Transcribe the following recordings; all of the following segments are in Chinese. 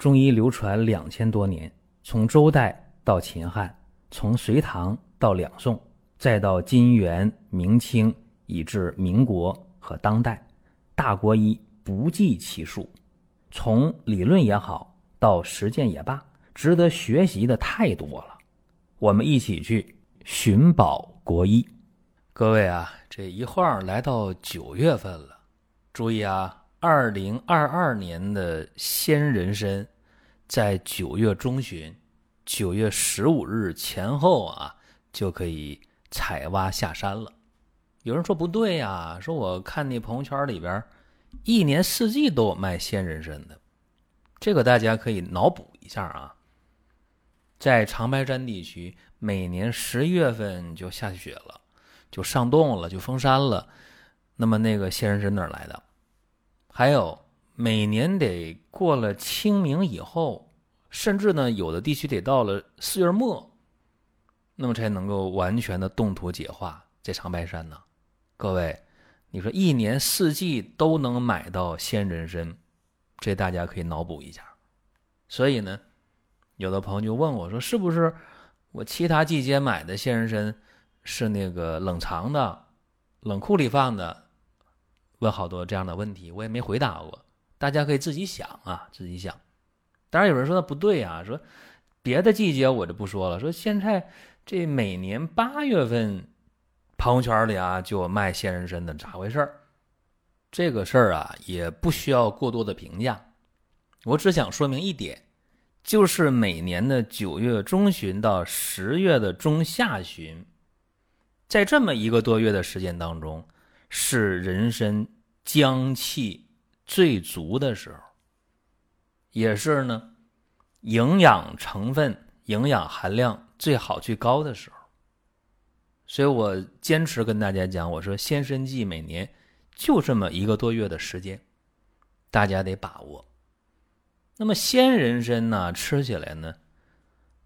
中医流传两千多年，从周代到秦汉，从隋唐到两宋，再到金元明清，以至民国和当代，大国医不计其数。从理论也好，到实践也罢，值得学习的太多了。我们一起去寻宝国医。各位啊，这一晃来到九月份了，注意啊，二零二二年的仙人参，在九月中旬，九月十五日前后啊，就可以采挖下山了。有人说不对呀，说我看那朋友圈里边，一年四季都有卖仙人参的，这个大家可以脑补一下啊。在长白山地区，每年十一月份就下雪了。就上冻了，就封山了。那么那个仙人参哪来的？还有每年得过了清明以后，甚至呢有的地区得到了四月末，那么才能够完全的冻土解化。在长白山呢，各位，你说一年四季都能买到鲜人参，这大家可以脑补一下。所以呢，有的朋友就问我说：“是不是我其他季节买的鲜人参？”是那个冷藏的，冷库里放的，问好多这样的问题，我也没回答过。大家可以自己想啊，自己想。当然有人说那不对啊，说别的季节我就不说了。说现在这每年八月份，朋友圈里啊就有卖仙人参的，咋回事这个事儿啊也不需要过多的评价，我只想说明一点，就是每年的九月中旬到十月的中下旬。在这么一个多月的时间当中，是人参姜气最足的时候，也是呢营养成分、营养含量最好、最高的时候。所以我坚持跟大家讲，我说鲜参季每年就这么一个多月的时间，大家得把握。那么鲜人参呢，吃起来呢，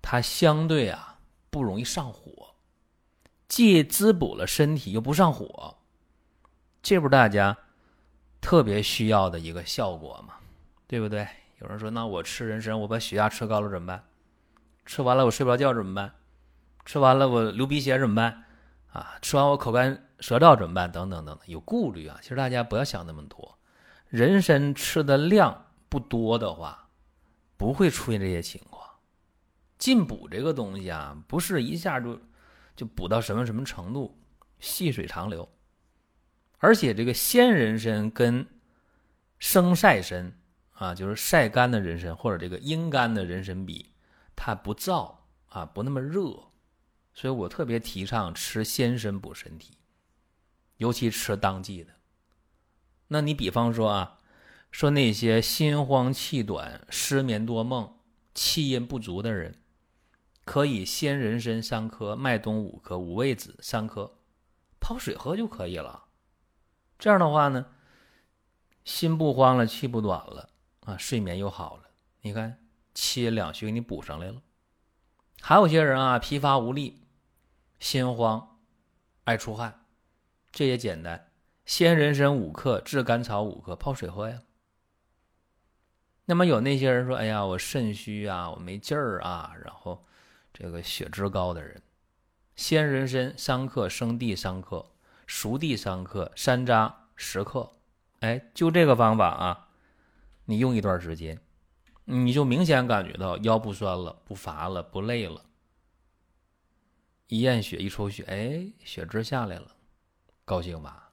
它相对啊不容易上火。既滋补了身体，又不上火，这不是大家特别需要的一个效果吗？对不对？有人说，那我吃人参，我把血压吃高了怎么办？吃完了我睡不着觉怎么办？吃完了我流鼻血怎么办？啊，吃完我口干舌燥怎么办？等等等等，有顾虑啊。其实大家不要想那么多，人参吃的量不多的话，不会出现这些情况。进补这个东西啊，不是一下就。就补到什么什么程度，细水长流。而且这个鲜人参跟生晒参啊，就是晒干的人参或者这个阴干的人参比，它不燥啊，不那么热。所以我特别提倡吃鲜参补身体，尤其吃当季的。那你比方说啊，说那些心慌气短、失眠多梦、气阴不足的人。可以鲜人参三颗，麦冬五颗，五味子三颗，泡水喝就可以了。这样的话呢，心不慌了，气不短了啊，睡眠又好了。你看，气两虚给你补上来了。还有些人啊，疲乏无力，心慌，爱出汗，这也简单，鲜人参五克，炙甘草五克，泡水喝呀。那么有那些人说：“哎呀，我肾虚啊，我没劲儿啊，然后。”这个血脂高的人，鲜人参三克，生地三克，熟地三克，山楂十克。哎，就这个方法啊，你用一段时间，你就明显感觉到腰不酸了，不乏了，不累了。一验血，一抽血，哎，血脂下来了，高兴吧？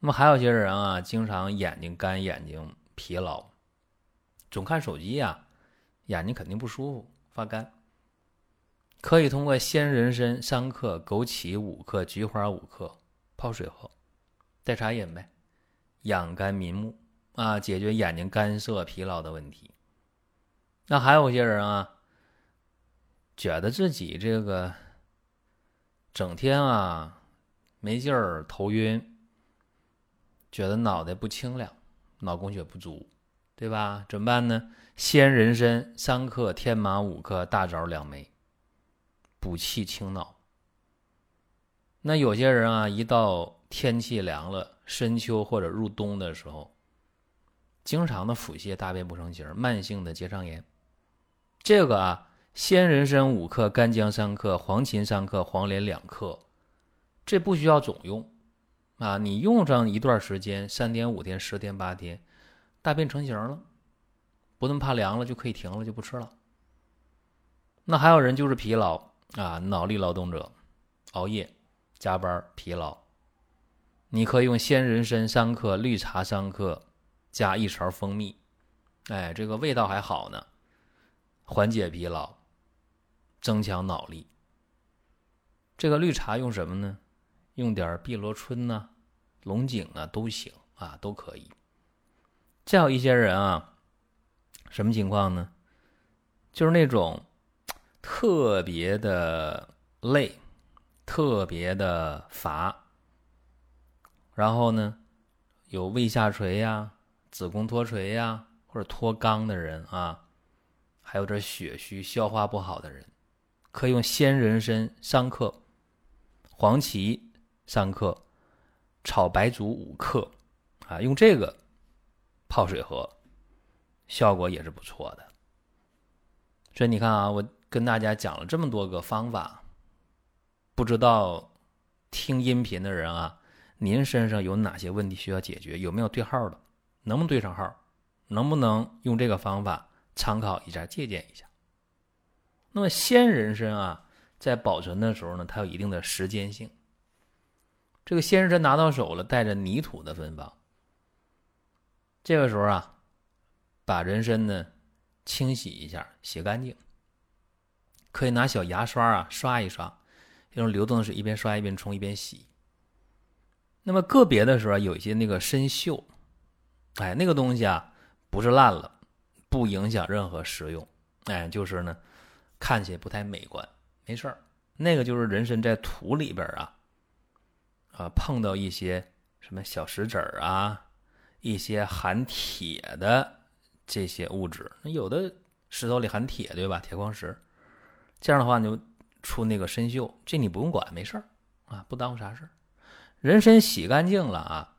那么还有些人啊，经常眼睛干，眼睛疲劳，总看手机呀，眼睛肯定不舒服，发干。可以通过鲜人参三克、枸杞五克、菊花五克泡水喝，代茶饮呗，养肝明目啊，解决眼睛干涩、疲劳的问题。那还有些人啊，觉得自己这个整天啊没劲儿、头晕，觉得脑袋不清亮、脑供血不足，对吧？怎么办呢？鲜人参三克、天麻五克、大枣两枚。补气清脑。那有些人啊，一到天气凉了，深秋或者入冬的时候，经常的腹泻、大便不成形、慢性的结肠炎。这个啊，鲜人参五克，干姜三克，黄芩三克，黄连两克，这不需要总用啊。你用上一段时间，三天、五天、十天、八天，大便成型了，不那么怕凉了，就可以停了，就不吃了。那还有人就是疲劳啊，脑力劳动者，熬夜、加班、疲劳，你可以用鲜人参三克，绿茶三克。加一勺蜂蜜，哎，这个味道还好呢，缓解疲劳，增强脑力。这个绿茶用什么呢？用点碧螺春呐、龙井啊都行啊，都可以。再有一些人啊，什么情况呢？就是那种特别的累，特别的乏，然后呢，有胃下垂呀。子宫脱垂呀，或者脱肛的人啊，还有点血虚、消化不好的人，可以用鲜人参三克、黄芪三克、炒白术五克，啊，用这个泡水喝，效果也是不错的。所以你看啊，我跟大家讲了这么多个方法，不知道听音频的人啊，您身上有哪些问题需要解决？有没有对号的？能不能对上号？能不能用这个方法参考一下、借鉴一下？那么鲜人参啊，在保存的时候呢，它有一定的时间性。这个鲜人参拿到手了，带着泥土的芬芳。这个时候啊，把人参呢清洗一下，洗干净，可以拿小牙刷啊刷一刷，用流动的水一边刷一边冲一边洗。那么个别的时候有一些那个参锈。哎，那个东西啊，不是烂了，不影响任何食用。哎，就是呢，看起来不太美观，没事儿。那个就是人参在土里边啊，啊，碰到一些什么小石子儿啊，一些含铁的这些物质。有的石头里含铁，对吧？铁矿石，这样的话你就出那个参锈，这你不用管，没事儿啊，不耽误啥事儿。人参洗干净了啊。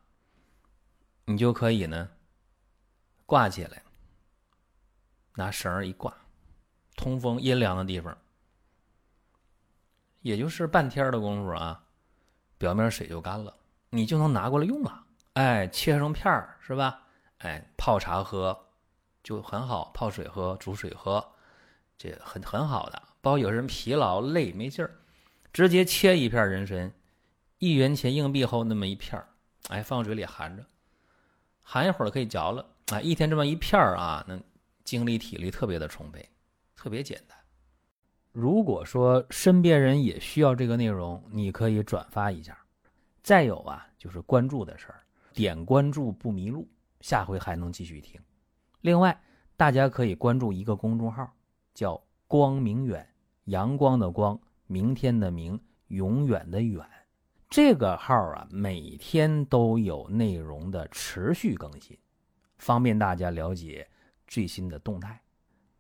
你就可以呢，挂起来，拿绳儿一挂，通风阴凉的地方，也就是半天的功夫啊，表面水就干了，你就能拿过来用了。哎，切成片儿是吧？哎，泡茶喝就很好，泡水喝、煮水喝，这很很好的。包括有人疲劳累没劲儿，直接切一片人参，一元钱硬币厚那么一片儿，哎，放嘴里含着。含一会儿可以嚼了啊！一天这么一片儿啊，那精力体力特别的充沛，特别简单。如果说身边人也需要这个内容，你可以转发一下。再有啊，就是关注的事儿，点关注不迷路，下回还能继续听。另外，大家可以关注一个公众号，叫“光明远”，阳光的光，明天的明，永远的远。这个号啊，每天都有内容的持续更新，方便大家了解最新的动态。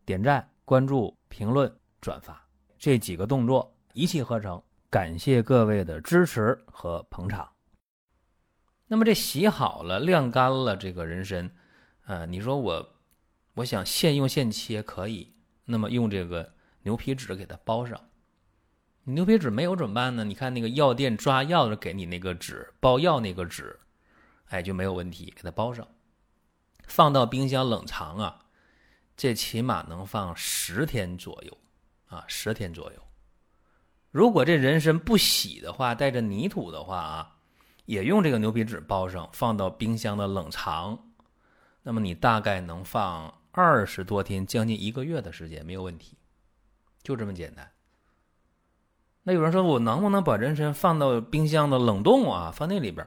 点赞、关注、评论、转发这几个动作一气呵成，感谢各位的支持和捧场。那么这洗好了、晾干了这个人参，呃，你说我我想现用现切可以，那么用这个牛皮纸给它包上。牛皮纸没有怎么办呢？你看那个药店抓药的给你那个纸包药那个纸，哎就没有问题，给它包上，放到冰箱冷藏啊，这起码能放十天左右啊，十天左右。如果这人参不洗的话，带着泥土的话啊，也用这个牛皮纸包上，放到冰箱的冷藏，那么你大概能放二十多天，将近一个月的时间没有问题，就这么简单。那有人说，我能不能把人参放到冰箱的冷冻啊？放那里边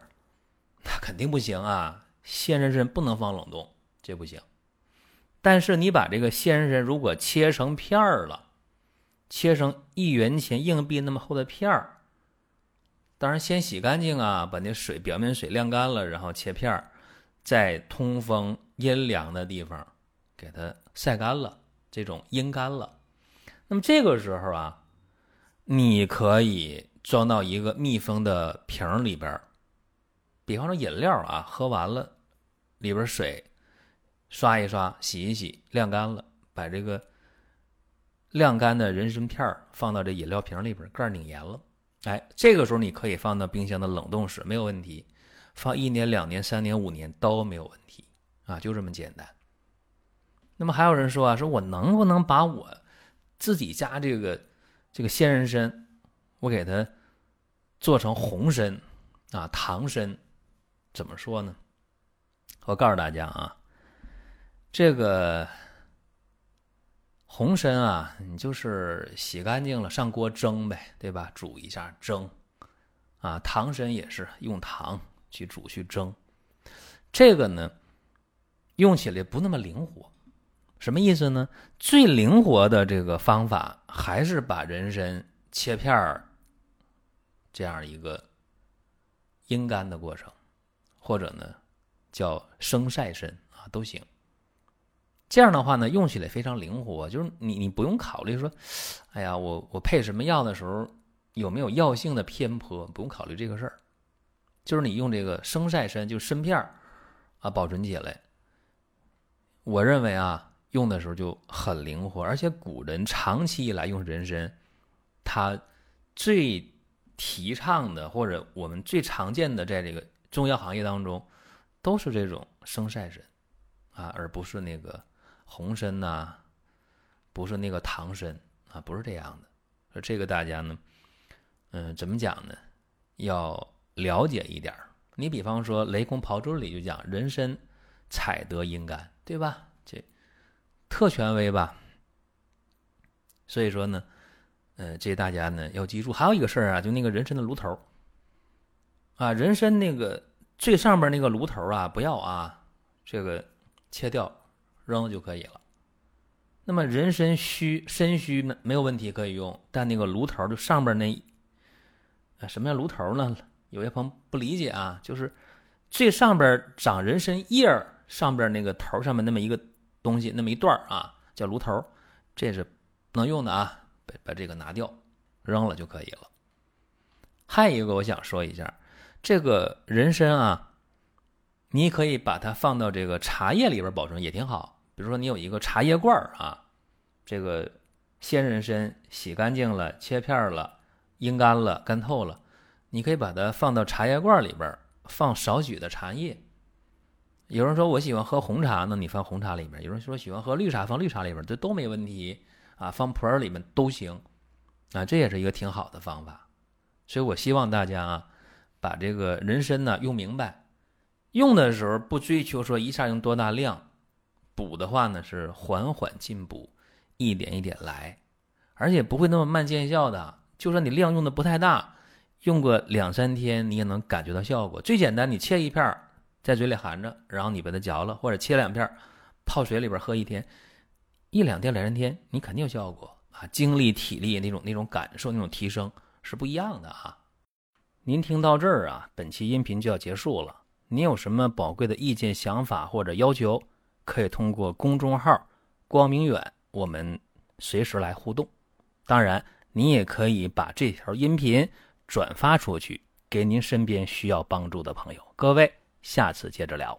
那肯定不行啊！鲜人参不能放冷冻，这不行。但是你把这个鲜人参如果切成片儿了，切成一元钱硬币那么厚的片儿，当然先洗干净啊，把那水表面水晾干了，然后切片儿，在通风阴凉的地方给它晒干了，这种阴干了。那么这个时候啊。你可以装到一个密封的瓶里边比方说饮料啊，喝完了，里边水刷一刷，洗一洗，晾干了，把这个晾干的人参片放到这饮料瓶里边，盖拧严了。哎，这个时候你可以放到冰箱的冷冻室，没有问题。放一年、两年、三年、五年都没有问题啊，就这么简单。那么还有人说啊，说我能不能把我自己家这个这个鲜人参，我给它做成红参啊、唐参？怎么说呢？我告诉大家啊，这个红参啊，你就是洗干净了上锅蒸呗，对吧？煮一下蒸啊。唐参也是用糖去煮去蒸，这个呢用起来不那么灵活。什么意思呢？最灵活的这个方法还是把人参切片儿，这样一个阴干的过程，或者呢叫生晒参啊都行。这样的话呢，用起来非常灵活，就是你你不用考虑说，哎呀，我我配什么药的时候有没有药性的偏颇，不用考虑这个事儿。就是你用这个生晒参，就参片儿啊保存起来，我认为啊。用的时候就很灵活，而且古人长期以来用人参，他最提倡的或者我们最常见的在这个中药行业当中，都是这种生晒参啊，而不是那个红参呐，不是那个唐参啊，不是这样的。这个大家呢，嗯，怎么讲呢？要了解一点你比方说《雷公炮竹》里就讲人参采得阴干，对吧？特权威吧，所以说呢，呃，这大家呢要记住，还有一个事儿啊，就那个人参的炉头啊，人参那个最上边那个炉头啊，不要啊，这个切掉扔就可以了。那么人参须参须呢没有问题可以用，但那个炉头就上边那啊，什么叫炉头呢？有些朋友不理解啊，就是最上边长人参叶上边那个头上面那么一个。东西那么一段啊，叫炉头，这是不能用的啊，把把这个拿掉，扔了就可以了。还有一个我想说一下，这个人参啊，你可以把它放到这个茶叶里边保存也挺好。比如说你有一个茶叶罐啊，这个鲜人参洗干净了、切片了、阴干了、干透了，你可以把它放到茶叶罐里边，放少许的茶叶。有人说我喜欢喝红茶，那你放红茶里面；有人说喜欢喝绿茶，放绿茶里面，这都没问题啊，放普洱里面都行啊，这也是一个挺好的方法。所以我希望大家啊，把这个人参呢用明白，用的时候不追求说一下用多大量，补的话呢是缓缓进补，一点一点来，而且不会那么慢见效的。就算你量用的不太大，用个两三天你也能感觉到效果。最简单，你切一片。在嘴里含着，然后你把它嚼了，或者切两片，泡水里边喝一天，一两天、两三天，你肯定有效果啊！精力、体力那种那种感受、那种提升是不一样的啊！您听到这儿啊，本期音频就要结束了。您有什么宝贵的意见、想法或者要求，可以通过公众号“光明远”我们随时来互动。当然，您也可以把这条音频转发出去，给您身边需要帮助的朋友。各位。下次接着聊。